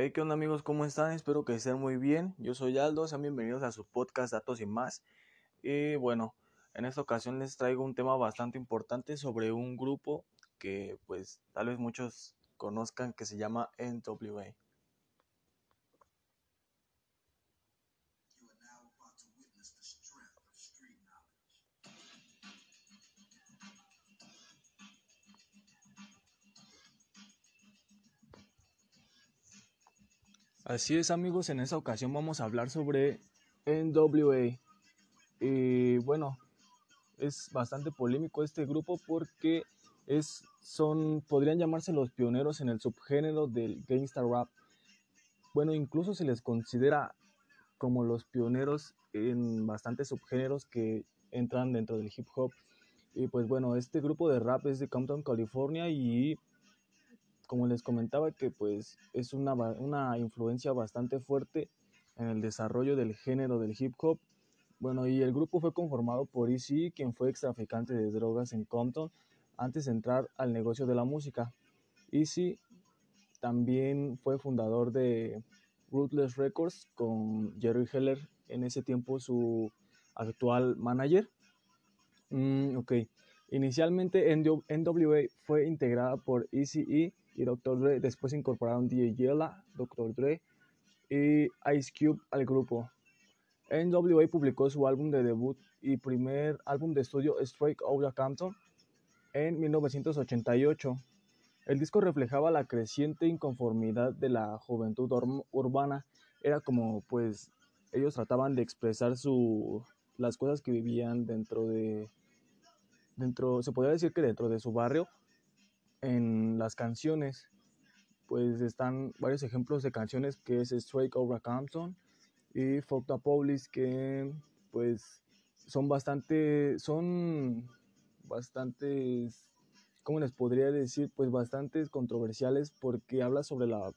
Hey, ¿qué onda amigos? ¿Cómo están? Espero que estén muy bien. Yo soy Aldo, sean bienvenidos a su podcast Datos y más. Y bueno, en esta ocasión les traigo un tema bastante importante sobre un grupo que pues tal vez muchos conozcan que se llama NWA. Así es amigos, en esta ocasión vamos a hablar sobre NWA. Y bueno, es bastante polémico este grupo porque es, son, podrían llamarse los pioneros en el subgénero del gangsta rap. Bueno, incluso se les considera como los pioneros en bastantes subgéneros que entran dentro del hip hop. Y pues bueno, este grupo de rap es de Compton, California y como les comentaba, que pues es una, una influencia bastante fuerte en el desarrollo del género del hip hop. Bueno, y el grupo fue conformado por Easy, quien fue ex traficante de drogas en Compton antes de entrar al negocio de la música. Easy también fue fundador de Ruthless Records con Jerry Heller, en ese tiempo su actual manager. Mm, ok, inicialmente NWA fue integrada por Easy E y Dr. Dre. Después incorporaron DJ Yella, Dr. Dre y Ice Cube al grupo. NWA publicó su álbum de debut y primer álbum de estudio Straight Outta Compton en 1988. El disco reflejaba la creciente inconformidad de la juventud urbana. Era como, pues, ellos trataban de expresar su, las cosas que vivían dentro de, dentro, se podría decir que dentro de su barrio, en las canciones, pues están varios ejemplos de canciones que es Straight Over Compton y Fuck the Police que pues son bastante, son bastantes, ¿cómo les podría decir? Pues bastantes controversiales porque habla sobre la,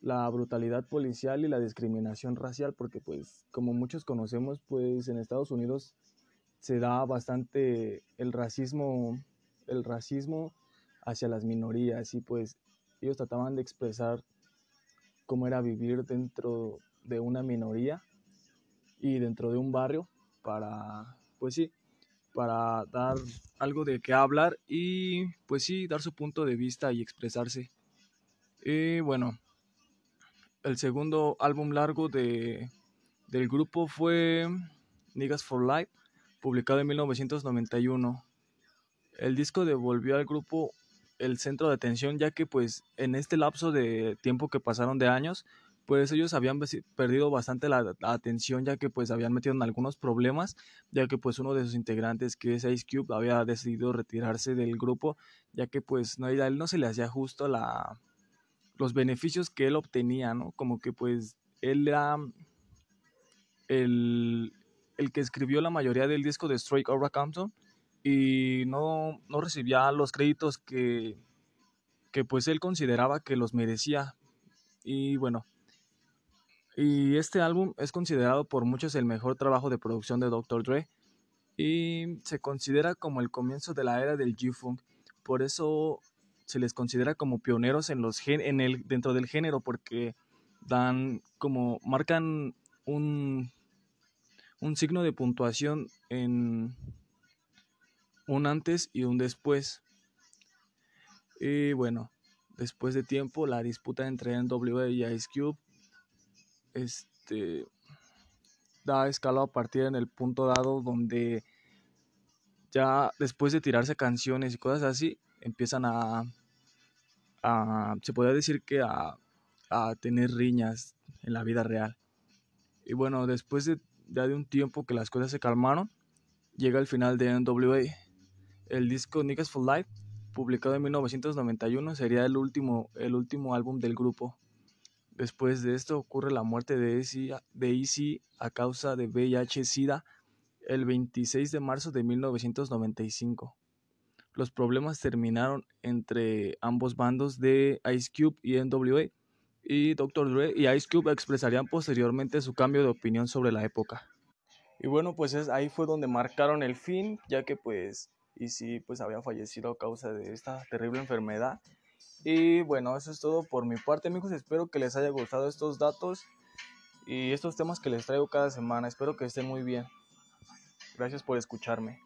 la brutalidad policial y la discriminación racial porque pues como muchos conocemos pues en Estados Unidos se da bastante el racismo, el racismo hacia las minorías y pues ellos trataban de expresar cómo era vivir dentro de una minoría y dentro de un barrio para, pues sí, para dar algo de qué hablar y pues sí, dar su punto de vista y expresarse. Y bueno, el segundo álbum largo de, del grupo fue Niggas for Life, publicado en 1991. El disco devolvió al grupo el centro de atención, ya que pues en este lapso de tiempo que pasaron de años, pues ellos habían perdido bastante la, atención ya que pues habían metido en algunos problemas, ya que pues uno de sus integrantes que es Ice Cube había decidido retirarse del grupo, ya que pues no, a él no se le hacía justo la, los beneficios que él obtenía, ¿no? Como que pues él era el, el que escribió la mayoría del disco de Strike Over Compton y no, no recibía los créditos que, que pues él consideraba que los merecía. Y bueno, y este álbum es considerado por muchos el mejor trabajo de producción de Dr. Dre y se considera como el comienzo de la era del G-Funk. Por eso se les considera como pioneros en los en el dentro del género porque dan como marcan un un signo de puntuación en un antes y un después. Y bueno, después de tiempo, la disputa entre NWA y Ice Cube este, da escala a partir en el punto dado donde ya después de tirarse canciones y cosas así, empiezan a, a se podría decir que a, a, tener riñas en la vida real. Y bueno, después de, ya de un tiempo que las cosas se calmaron, llega el final de NWA el disco Niggas for Life, publicado en 1991, sería el último, el último álbum del grupo. Después de esto ocurre la muerte de Easy, a causa de VIH-Sida el 26 de marzo de 1995. Los problemas terminaron entre ambos bandos de Ice Cube y NWA, y Dr. Dre y Ice Cube expresarían posteriormente su cambio de opinión sobre la época. Y bueno, pues es, ahí fue donde marcaron el fin, ya que pues y sí pues había fallecido a causa de esta terrible enfermedad Y bueno, eso es todo por mi parte, amigos. Espero que les haya gustado estos datos y estos temas que les traigo cada semana. Espero que estén muy bien. Gracias por escucharme.